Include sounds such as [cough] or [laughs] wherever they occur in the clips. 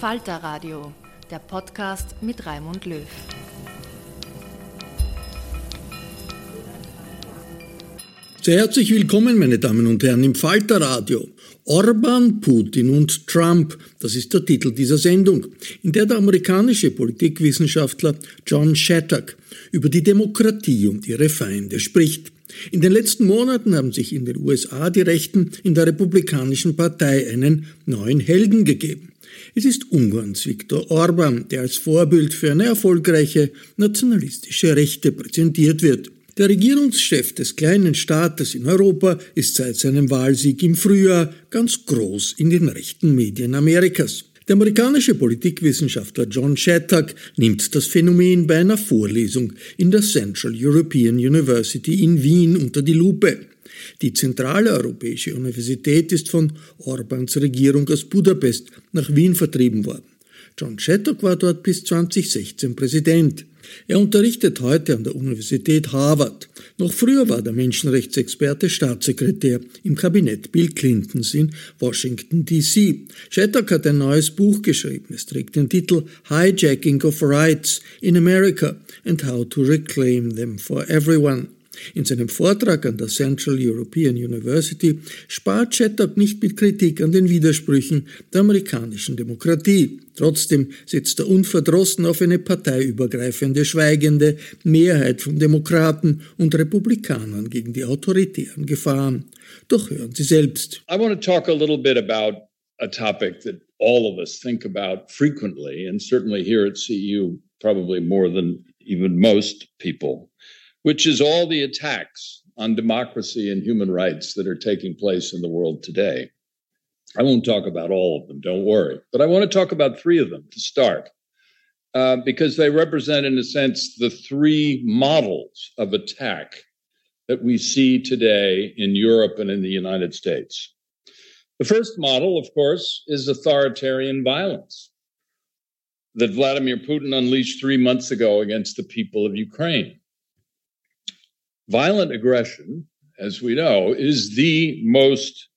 Falter Radio, der Podcast mit Raimund Löw. Sehr herzlich willkommen, meine Damen und Herren, im Falter Radio. Orban, Putin und Trump, das ist der Titel dieser Sendung, in der der amerikanische Politikwissenschaftler John Shattuck über die Demokratie und ihre Feinde spricht. In den letzten Monaten haben sich in den USA die Rechten in der Republikanischen Partei einen neuen Helden gegeben. Es ist Ungarns Viktor Orban, der als Vorbild für eine erfolgreiche nationalistische Rechte präsentiert wird. Der Regierungschef des kleinen Staates in Europa ist seit seinem Wahlsieg im Frühjahr ganz groß in den rechten Medien Amerikas. Der amerikanische Politikwissenschaftler John Shattuck nimmt das Phänomen bei einer Vorlesung in der Central European University in Wien unter die Lupe. Die zentrale europäische Universität ist von Orbans Regierung aus Budapest nach Wien vertrieben worden. John Shattuck war dort bis 2016 Präsident. Er unterrichtet heute an der Universität Harvard. Noch früher war der Menschenrechtsexperte Staatssekretär im Kabinett Bill Clintons in Washington, D.C. Shattuck hat ein neues Buch geschrieben. Es trägt den Titel Hijacking of Rights in America and How to Reclaim Them for Everyone. In seinem Vortrag an der Central European University spart Shattuck nicht mit Kritik an den Widersprüchen der amerikanischen Demokratie. Trotzdem setzt er unverdrossen auf eine parteiübergreifende, schweigende Mehrheit von Demokraten und Republikanern gegen die autoritären Gefahren. Doch hören Sie selbst. I want to talk a little bit about a topic that all of us think about frequently, and certainly here at CEU, probably more than even most people. Which is all the attacks on democracy and human rights that are taking place in the world today. I won't talk about all of them, don't worry. But I want to talk about three of them to start, uh, because they represent, in a sense, the three models of attack that we see today in Europe and in the United States. The first model, of course, is authoritarian violence that Vladimir Putin unleashed three months ago against the people of Ukraine. Violent aggression, as we know, is the most,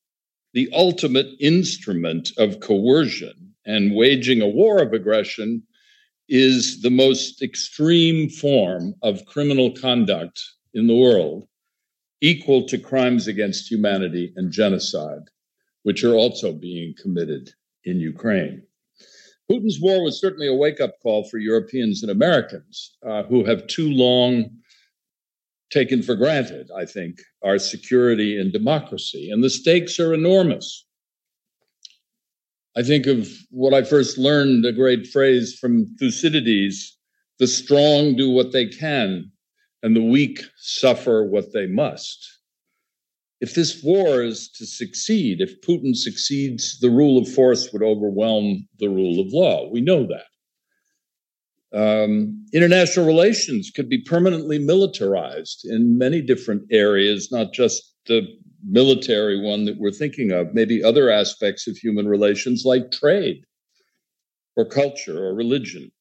the ultimate instrument of coercion, and waging a war of aggression is the most extreme form of criminal conduct in the world, equal to crimes against humanity and genocide, which are also being committed in Ukraine. Putin's war was certainly a wake up call for Europeans and Americans uh, who have too long taken for granted, I think, our security and democracy. And the stakes are enormous. I think of what I first learned a great phrase from Thucydides the strong do what they can, and the weak suffer what they must. If this war is to succeed, if Putin succeeds, the rule of force would overwhelm the rule of law. We know that. Um, international relations could be permanently militarized in many different areas, not just the military one that we're thinking of, maybe other aspects of human relations like trade or culture or religion.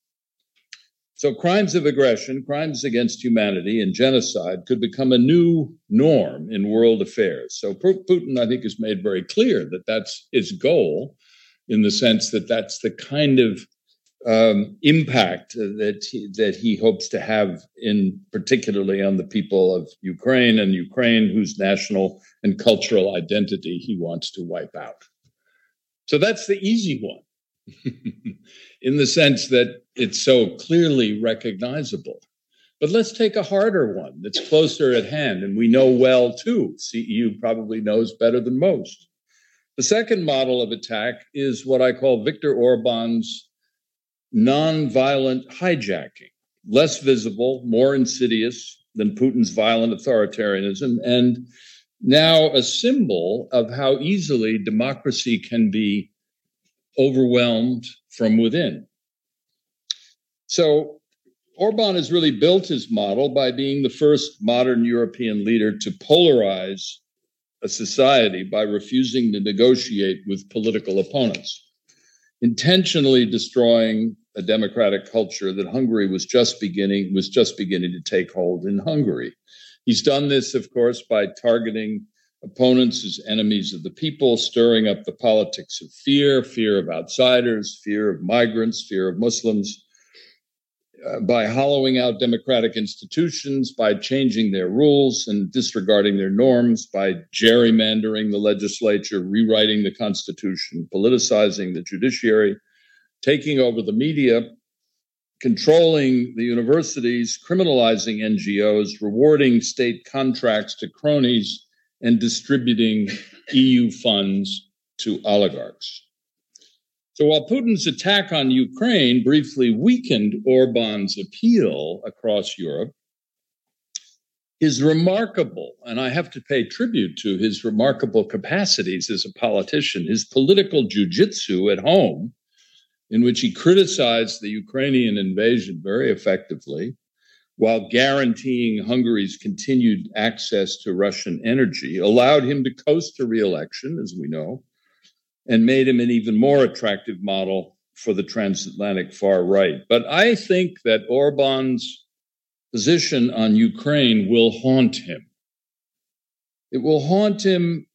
So, crimes of aggression, crimes against humanity, and genocide could become a new norm in world affairs. So, Putin, I think, has made very clear that that's his goal, in the sense that that's the kind of um, impact that he, that he hopes to have in particularly on the people of Ukraine and Ukraine whose national and cultural identity he wants to wipe out. So that's the easy one. [laughs] in the sense that it's so clearly recognizable. But let's take a harder one that's closer at hand and we know well too. CEU probably knows better than most. The second model of attack is what I call Viktor Orban's nonviolent hijacking, less visible, more insidious than Putin's violent authoritarianism, and now a symbol of how easily democracy can be overwhelmed from within. So Orban has really built his model by being the first modern European leader to polarize a society by refusing to negotiate with political opponents intentionally destroying a democratic culture that Hungary was just beginning was just beginning to take hold in Hungary. He's done this, of course, by targeting opponents as enemies of the people, stirring up the politics of fear, fear of outsiders, fear of migrants, fear of Muslims, uh, by hollowing out democratic institutions, by changing their rules and disregarding their norms, by gerrymandering the legislature, rewriting the constitution, politicizing the judiciary, taking over the media, controlling the universities, criminalizing NGOs, rewarding state contracts to cronies, and distributing EU funds to oligarchs. So while Putin's attack on Ukraine briefly weakened Orban's appeal across Europe, his remarkable, and I have to pay tribute to his remarkable capacities as a politician, his political jujitsu at home, in which he criticized the Ukrainian invasion very effectively, while guaranteeing Hungary's continued access to Russian energy, allowed him to coast to re-election, as we know, and made him an even more attractive model for the transatlantic far right. But I think that Orban's position on Ukraine will haunt him. It will haunt him,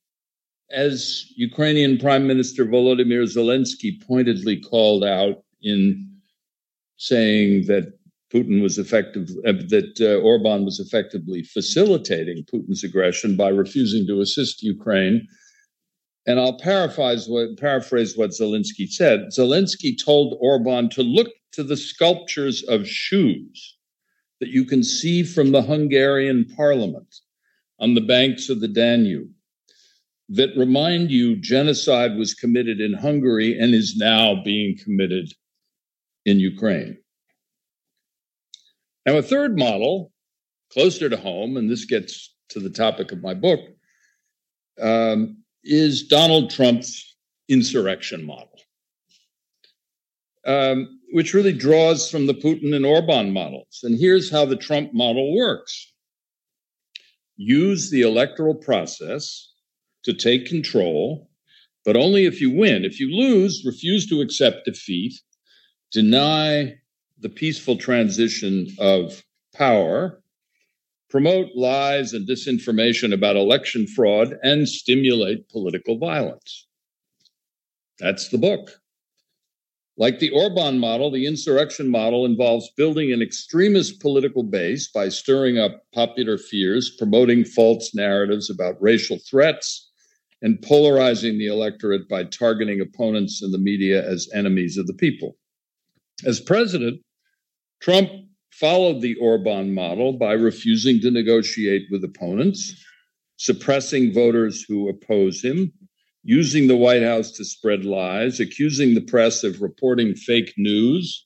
as Ukrainian Prime Minister Volodymyr Zelensky pointedly called out in saying that Putin was effective, uh, that uh, Orban was effectively facilitating Putin's aggression by refusing to assist Ukraine and I'll paraphrase what, paraphrase what Zelensky said. Zelensky told Orban to look to the sculptures of shoes that you can see from the Hungarian parliament on the banks of the Danube that remind you genocide was committed in Hungary and is now being committed in Ukraine. Now, a third model, closer to home, and this gets to the topic of my book, um, is Donald Trump's insurrection model, um, which really draws from the Putin and Orban models. And here's how the Trump model works use the electoral process to take control, but only if you win. If you lose, refuse to accept defeat, deny the peaceful transition of power, promote lies and disinformation about election fraud, and stimulate political violence. That's the book. Like the Orban model, the insurrection model involves building an extremist political base by stirring up popular fears, promoting false narratives about racial threats, and polarizing the electorate by targeting opponents in the media as enemies of the people. As president, Trump followed the Orban model by refusing to negotiate with opponents, suppressing voters who oppose him, using the White House to spread lies, accusing the press of reporting fake news,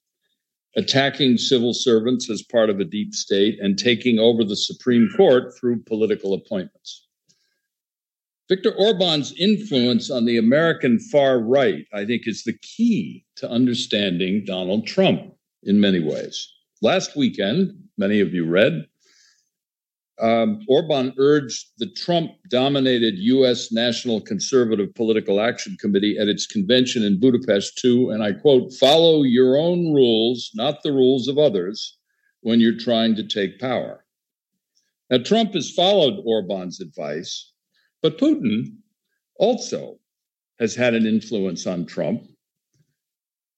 attacking civil servants as part of a deep state, and taking over the Supreme Court through political appointments. Viktor Orban's influence on the American far right, I think, is the key to understanding Donald Trump in many ways. Last weekend, many of you read, um, Orban urged the Trump dominated U.S. National Conservative Political Action Committee at its convention in Budapest to, and I quote, follow your own rules, not the rules of others, when you're trying to take power. Now, Trump has followed Orban's advice, but Putin also has had an influence on Trump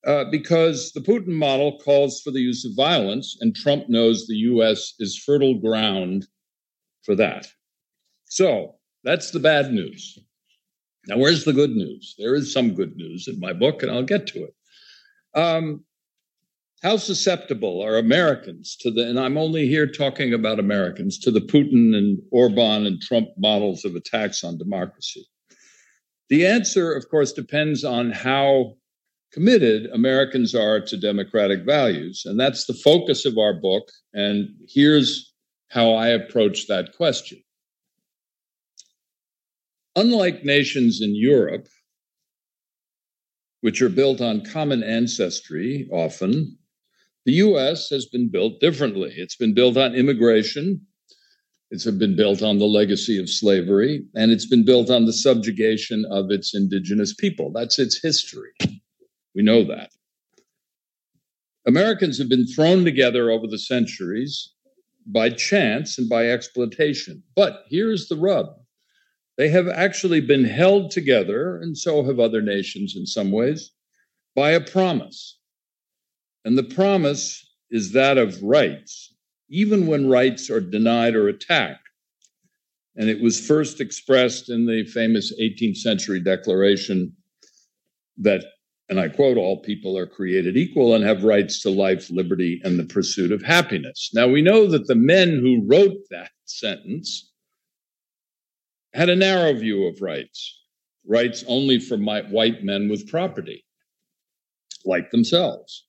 uh, because the Putin model calls for the use of violence, and Trump knows the US is fertile ground for that. So that's the bad news. Now, where's the good news? There is some good news in my book, and I'll get to it. Um, how susceptible are Americans to the, and I'm only here talking about Americans, to the Putin and Orban and Trump models of attacks on democracy? The answer, of course, depends on how committed Americans are to democratic values. And that's the focus of our book. And here's how I approach that question. Unlike nations in Europe, which are built on common ancestry often, the US has been built differently. It's been built on immigration, it's been built on the legacy of slavery, and it's been built on the subjugation of its indigenous people. That's its history. We know that. Americans have been thrown together over the centuries by chance and by exploitation. But here's the rub they have actually been held together, and so have other nations in some ways, by a promise. And the promise is that of rights, even when rights are denied or attacked. And it was first expressed in the famous 18th century declaration that and I quote, all people are created equal and have rights to life, liberty, and the pursuit of happiness. Now, we know that the men who wrote that sentence had a narrow view of rights, rights only for white men with property, like themselves.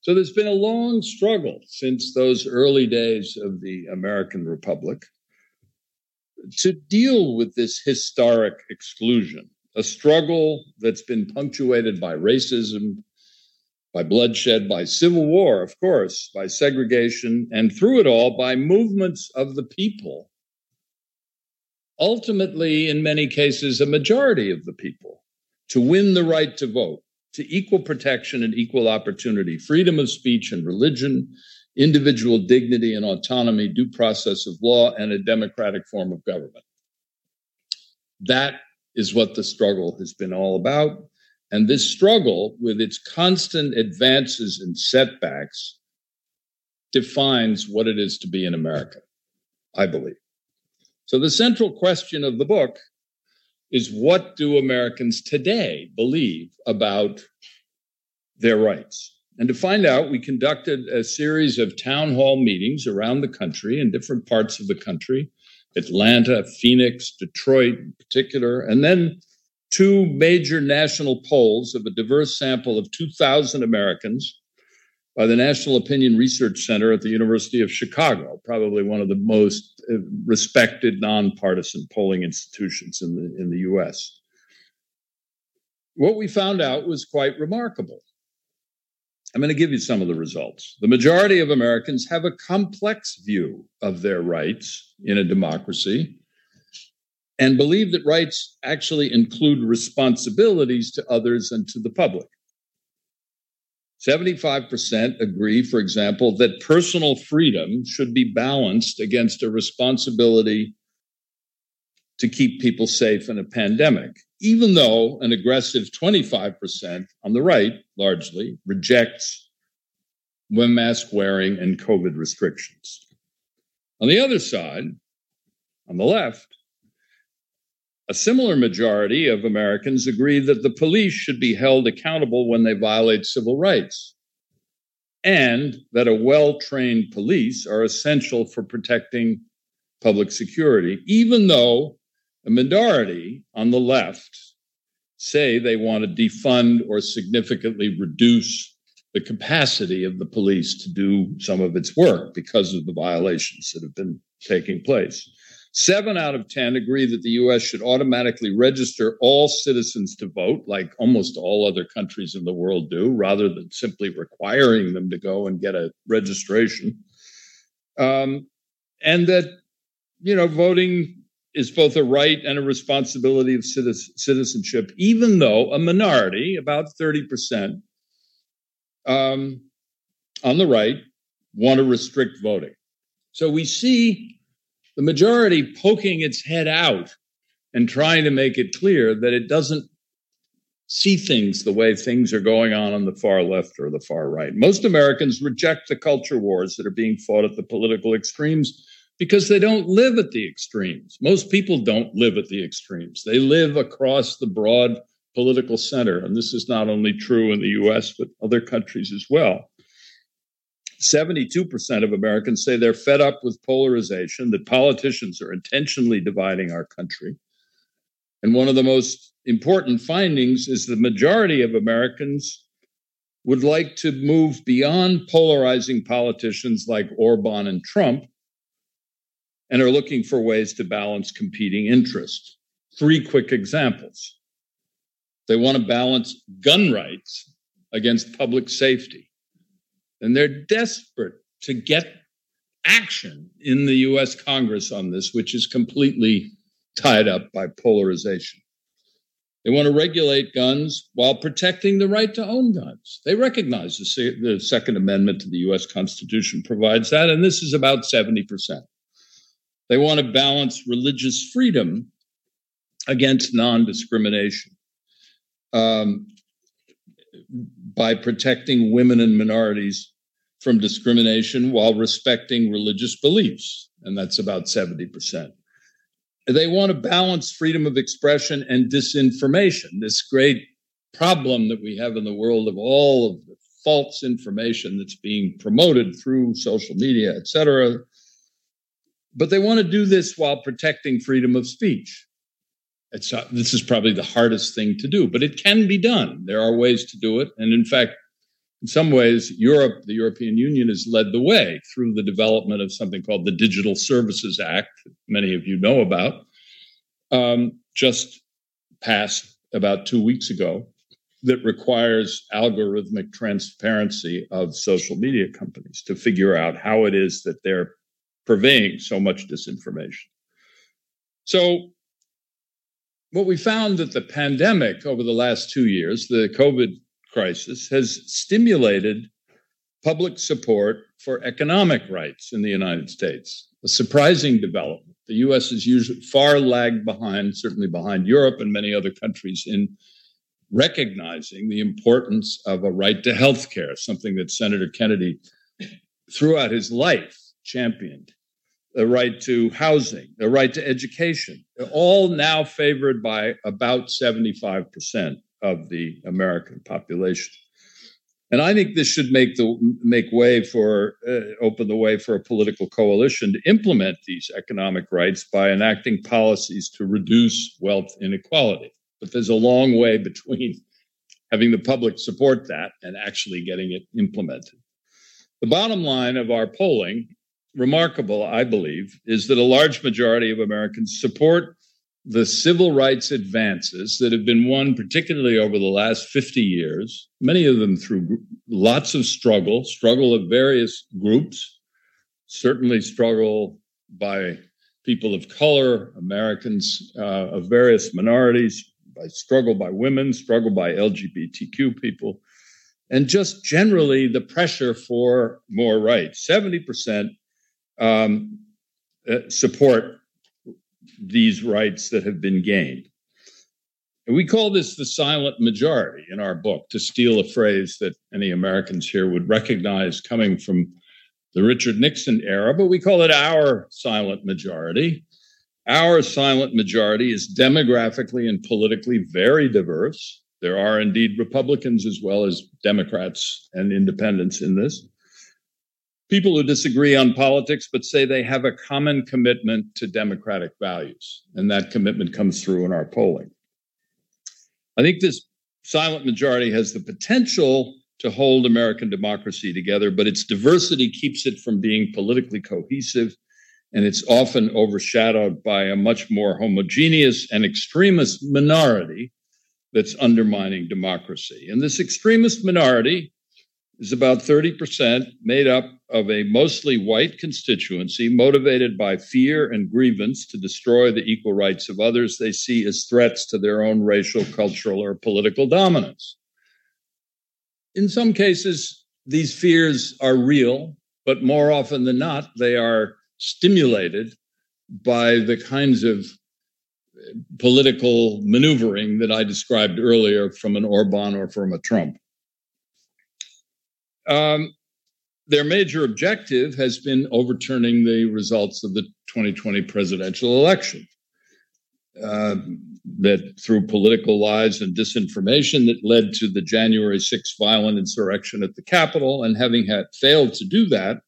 So there's been a long struggle since those early days of the American Republic to deal with this historic exclusion a struggle that's been punctuated by racism, by bloodshed, by civil war, of course, by segregation, and through it all, by movements of the people. Ultimately, in many cases, a majority of the people to win the right to vote, to equal protection and equal opportunity, freedom of speech and religion, individual dignity and autonomy, due process of law, and a democratic form of government. That is what the struggle has been all about. And this struggle, with its constant advances and setbacks, defines what it is to be an American, I believe. So the central question of the book is what do Americans today believe about their rights? And to find out, we conducted a series of town hall meetings around the country in different parts of the country Atlanta, Phoenix, Detroit in particular, and then two major national polls of a diverse sample of 2,000 Americans by the National Opinion Research Center at the University of Chicago, probably one of the most uh, respected nonpartisan polling institutions in the, in the US. What we found out was quite remarkable. I'm going to give you some of the results. The majority of Americans have a complex view of their rights in a democracy and believe that rights actually include responsibilities to others and to the public. 75% agree, for example, that personal freedom should be balanced against a responsibility to keep people safe in a pandemic, even though an aggressive 25% on the right, largely, rejects when mask wearing and COVID restrictions. On the other side, on the left, a similar majority of Americans agree that the police should be held accountable when they violate civil rights. and that a well trained police are essential for protecting public security, even though a minority on the left say they want to defund or significantly reduce the capacity of the police to do some of its work because of the violations that have been taking place. Seven out of 10 agree that the US should automatically register all citizens to vote, like almost all other countries in the world do, rather than simply requiring them to go and get a registration. Um, and that, you know, voting is both a right and a responsibility of citizenship, even though a minority, about 30%, um, on the right, want to restrict voting. So we see the majority poking its head out and trying to make it clear that it doesn't see things the way things are going on on the far left or the far right. Most Americans reject the culture wars that are being fought at the political extremes because they don't live at the extremes. Most people don't live at the extremes. They live across the broad political center. And this is not only true in the US, but other countries as well. 72% of Americans say they're fed up with polarization, that politicians are intentionally dividing our country. And one of the most important findings is the majority of Americans would like to move beyond polarizing politicians like Orban and Trump and are looking for ways to balance competing interests. Three quick examples. They want to balance gun rights against public safety. And they're desperate to get action in the US Congress on this, which is completely tied up by polarization. They want to regulate guns while protecting the right to own guns. They recognize the, the Second Amendment to the US Constitution provides that, and this is about 70%. They want to balance religious freedom against non discrimination um, by protecting women and minorities from discrimination while respecting religious beliefs. And that's about 70%. They want to balance freedom of expression and disinformation, this great problem that we have in the world of all of the false information that's being promoted through social media, et cetera. But they want to do this while protecting freedom of speech. It's, uh, this is probably the hardest thing to do, but it can be done. There are ways to do it. And in fact, in some ways, Europe, the European Union, has led the way through the development of something called the Digital Services Act, many of you know about, um, just passed about two weeks ago, that requires algorithmic transparency of social media companies to figure out how it is that they're purveying so much disinformation. So what we found that the pandemic over the last two years, the COVID crisis, has stimulated public support for economic rights in the United States. A surprising development. The US is usually far lagged behind, certainly behind Europe and many other countries, in recognizing the importance of a right to health care, something that Senator Kennedy, throughout his life, championed the right to housing, the right to education, all now favored by about 75% of the American population. And I think this should make the make way for uh, open the way for a political coalition to implement these economic rights by enacting policies to reduce wealth inequality. But there's a long way between having the public support that and actually getting it implemented. The bottom line of our polling remarkable, I believe, is that a large majority of Americans support the civil rights advances that have been won, particularly over the last 50 years, many of them through lots of struggle, struggle of various groups, certainly struggle by people of color, Americans uh, of various minorities, by struggle by women, struggle by LGBTQ people, and just generally the pressure for more rights. 70% um, uh, support these rights that have been gained. And we call this the silent majority in our book, to steal a phrase that any Americans here would recognize coming from the Richard Nixon era, but we call it our silent majority. Our silent majority is demographically and politically very diverse. There are indeed Republicans as well as Democrats and independents in this. People who disagree on politics but say they have a common commitment to democratic values. And that commitment comes through in our polling. I think this silent majority has the potential to hold American democracy together, but its diversity keeps it from being politically cohesive. And it's often overshadowed by a much more homogeneous and extremist minority that's undermining democracy. And this extremist minority is about 30% made up of a mostly white constituency motivated by fear and grievance to destroy the equal rights of others they see as threats to their own racial, cultural, or political dominance. In some cases, these fears are real, but more often than not, they are stimulated by the kinds of political maneuvering that I described earlier from an Orban or from a Trump. Um, their major objective has been overturning the results of the 2020 presidential election. Uh, that through political lies and disinformation that led to the January 6th violent insurrection at the Capitol. And having had failed to do that,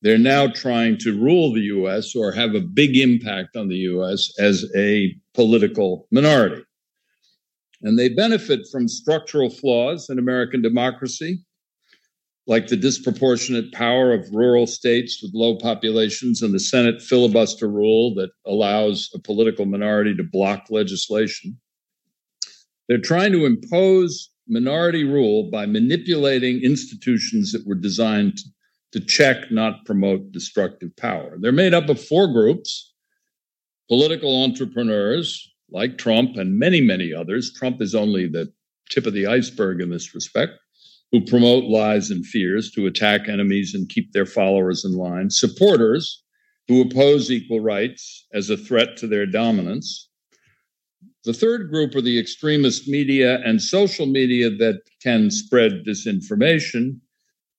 they're now trying to rule the US or have a big impact on the US as a political minority. And they benefit from structural flaws in American democracy like the disproportionate power of rural states with low populations and the Senate filibuster rule that allows a political minority to block legislation. They're trying to impose minority rule by manipulating institutions that were designed to check, not promote destructive power. They're made up of four groups political entrepreneurs like Trump and many, many others. Trump is only the tip of the iceberg in this respect who promote lies and fears to attack enemies and keep their followers in line, supporters who oppose equal rights as a threat to their dominance. The third group are the extremist media and social media that can spread disinformation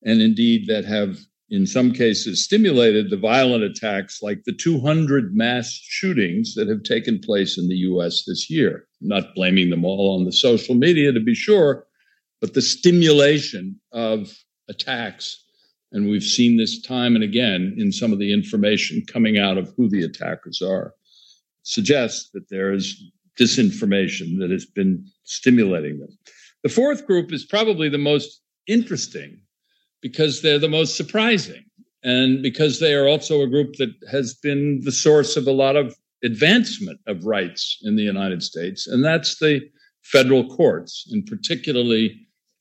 and indeed that have, in some cases, stimulated the violent attacks like the 200 mass shootings that have taken place in the US this year. I'm not blaming them all on the social media, to be sure, but the stimulation of attacks. And we've seen this time and again in some of the information coming out of who the attackers are, suggests that there is disinformation that has been stimulating them. The fourth group is probably the most interesting because they're the most surprising and because they are also a group that has been the source of a lot of advancement of rights in the United States, and that's the federal courts, and particularly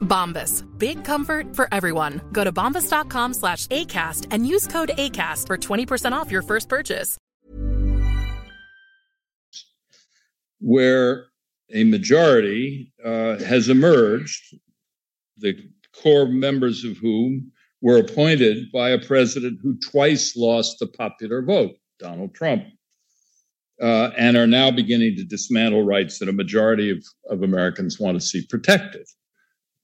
Bombas. Big comfort for everyone. Go to bombas.com slash ACAST and use code ACAST for 20% off your first purchase. Where a majority uh, has emerged, the core members of whom were appointed by a president who twice lost the popular vote, Donald Trump, uh, and are now beginning to dismantle rights that a majority of, of Americans want to see protected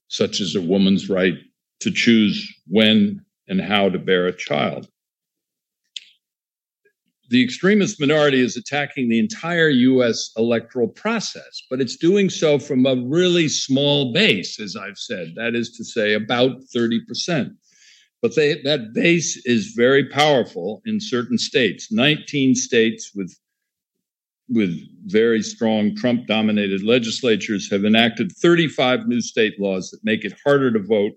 such as a woman's right to choose when and how to bear a child. The extremist minority is attacking the entire US electoral process, but it's doing so from a really small base, as I've said. That is to say, about 30%. But they, that base is very powerful in certain states. 19 states with with very strong Trump dominated legislatures have enacted 35 new state laws that make it harder to vote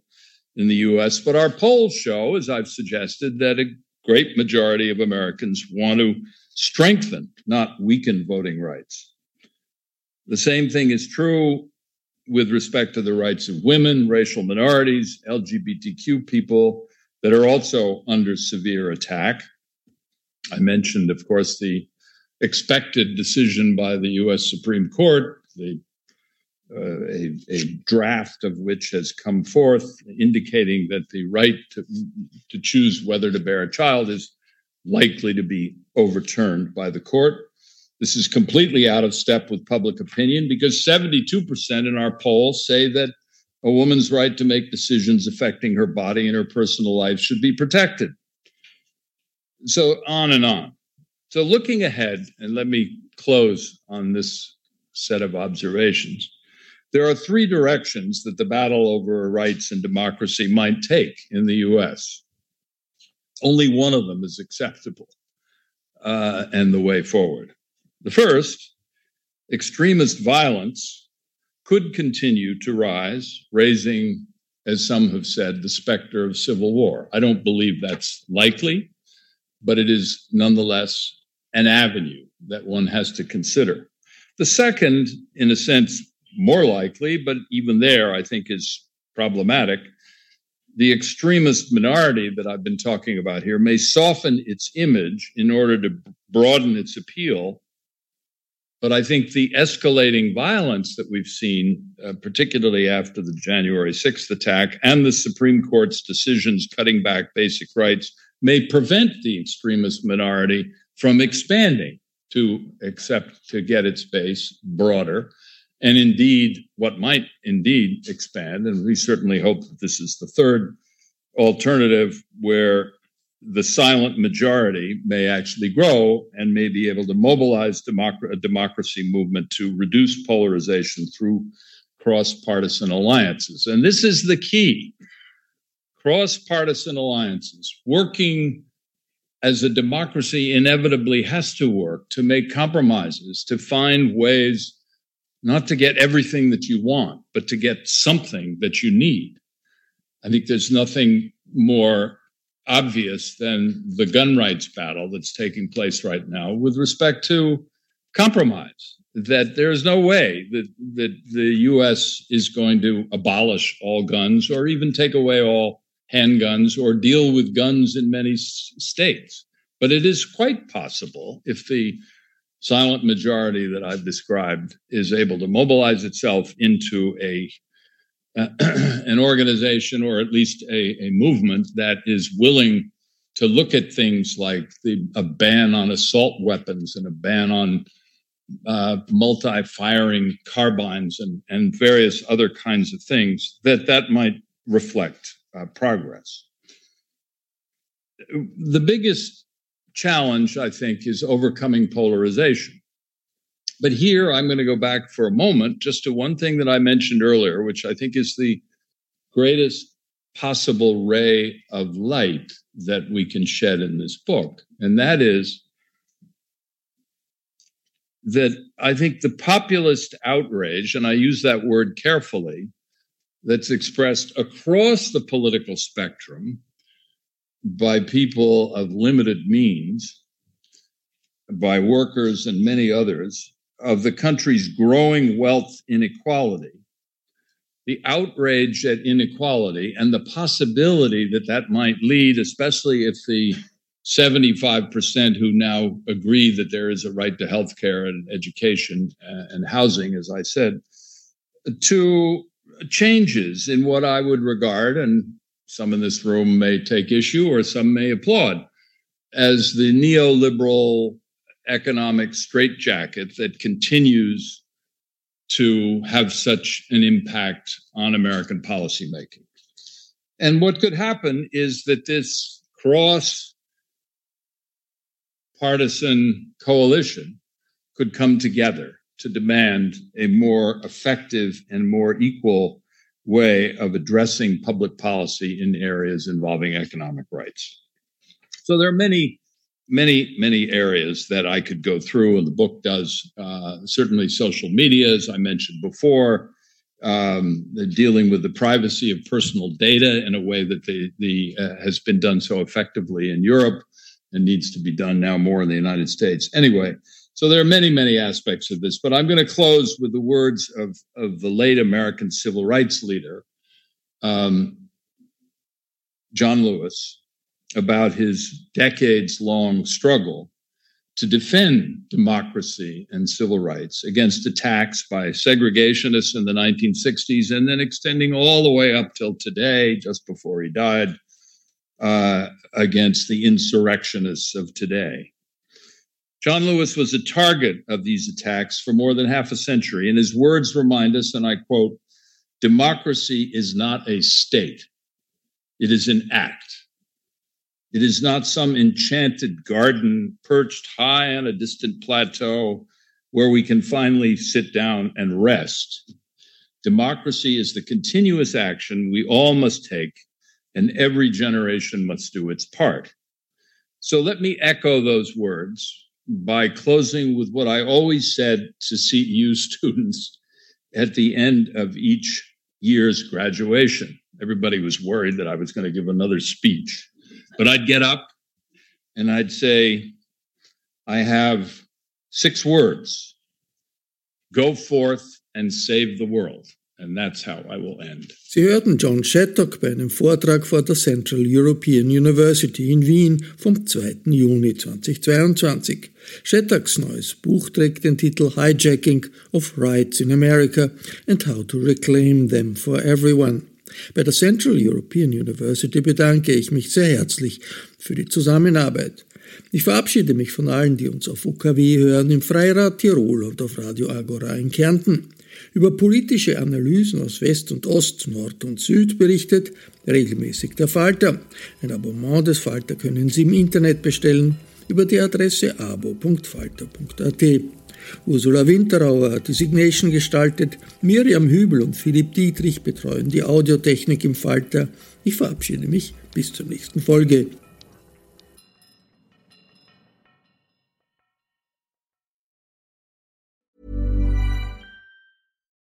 in the US. But our polls show, as I've suggested, that a great majority of Americans want to strengthen, not weaken voting rights. The same thing is true with respect to the rights of women, racial minorities, LGBTQ people that are also under severe attack. I mentioned, of course, the expected decision by the U.S. Supreme Court, the, uh, a, a, draft of which has come forth, indicating that the right to, to choose whether to bear a child is likely to be overturned by the court. This is completely out of step with public opinion because 72% in our poll say that a woman's right to make decisions affecting her body and her personal life should be protected. So on and on. So looking ahead, and let me close on this set of observations. There are three directions that the battle over rights and democracy might take in the US. Only one of them is acceptable uh, and the way forward. The first, extremist violence, could continue to rise, raising, as some have said, the specter of civil war. I don't believe that's likely, but it is nonetheless an avenue that one has to consider. The second, in a sense, more likely, but even there, I think is problematic. The extremist minority that I've been talking about here may soften its image in order to broaden its appeal. But I think the escalating violence that we've seen, uh, particularly after the January 6th attack and the Supreme Court's decisions cutting back basic rights, may prevent the extremist minority from expanding to accept to get its base broader and indeed what might indeed expand. And we certainly hope that this is the third alternative where the silent majority may actually grow and may be able to mobilize democ- a democracy movement to reduce polarization through cross partisan alliances. And this is the key cross partisan alliances, working as a democracy inevitably has to work to make compromises, to find ways not to get everything that you want, but to get something that you need. I think there's nothing more obvious than the gun rights battle that's taking place right now with respect to compromise. That there's no way that, that the US is going to abolish all guns or even take away all handguns or deal with guns in many s- states. But it is quite possible if the silent majority that I've described is able to mobilize itself into a uh, [clears throat] an organization or at least a, a movement that is willing to look at things like the, a ban on assault weapons and a ban on uh, multi-firing carbines and, and various other kinds of things that that might reflect uh, progress. The biggest challenge, I think, is overcoming polarization. But here I'm going to go back for a moment just to one thing that I mentioned earlier, which I think is the greatest possible ray of light that we can shed in this book. And that is that I think the populist outrage, and I use that word carefully, that's expressed across the political spectrum by people of limited means, by workers and many others, of the country's growing wealth inequality, the outrage at inequality, and the possibility that that might lead, especially if the 75% who now agree that there is a right to health care and education uh, and housing, as I said, to changes in what I would regard, and some in this room may take issue or some may applaud, as the neoliberal economic straitjacket that continues to have such an impact on American policymaking. And what could happen is that this cross partisan coalition could come together to demand a more effective and more equal way of addressing public policy in areas involving economic rights. So there are many, many, many areas that I could go through, and the book does. Uh, certainly, social media, as I mentioned before, um, dealing with the privacy of personal data in a way that the, the uh, has been done so effectively in Europe and needs to be done now more in the United States. Anyway, so there are many, many aspects of this, but I'm going to close with the words of, of the late American civil rights leader, um, John Lewis, about his decades long struggle to defend democracy and civil rights against attacks by segregationists in the 1960s and then extending all the way up till today, just before he died, uh, against the insurrectionists of today. John Lewis was a target of these attacks for more than half a century, and his words remind us, and I quote, democracy is not a state, it is an act. It is not some enchanted garden perched high on a distant plateau where we can finally sit down and rest. Democracy is the continuous action we all must take, and every generation must do its part. So let me echo those words by closing with what I always said to CEU [laughs] students at the end of each year's graduation. Everybody was worried that I was going to give another speech, but I'd get up and I'd say, I have six words go forth and save the world. Sie hörten John Shattuck bei einem Vortrag vor der Central European University in Wien vom 2. Juni 2022. Shattucks neues Buch trägt den Titel Hijacking of Rights in America and How to Reclaim Them for Everyone. Bei der Central European University bedanke ich mich sehr herzlich für die Zusammenarbeit. Ich verabschiede mich von allen, die uns auf UKW hören, im Freirad Tirol und auf Radio Agora in Kärnten. Über politische Analysen aus West und Ost, Nord und Süd berichtet regelmäßig der Falter. Ein Abonnement des Falter können Sie im Internet bestellen über die Adresse abo.falter.at. Ursula Winterauer hat die Signation gestaltet, Miriam Hübel und Philipp Dietrich betreuen die Audiotechnik im Falter. Ich verabschiede mich bis zur nächsten Folge.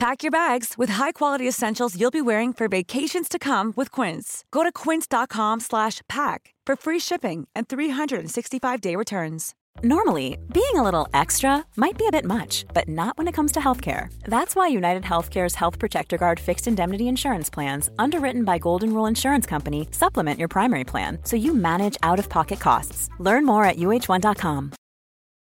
Pack your bags with high-quality essentials you'll be wearing for vacations to come with Quince. Go to quince.com/pack for free shipping and 365-day returns. Normally, being a little extra might be a bit much, but not when it comes to healthcare. That's why United Healthcare's Health Protector Guard fixed indemnity insurance plans, underwritten by Golden Rule Insurance Company, supplement your primary plan so you manage out-of-pocket costs. Learn more at uh1.com.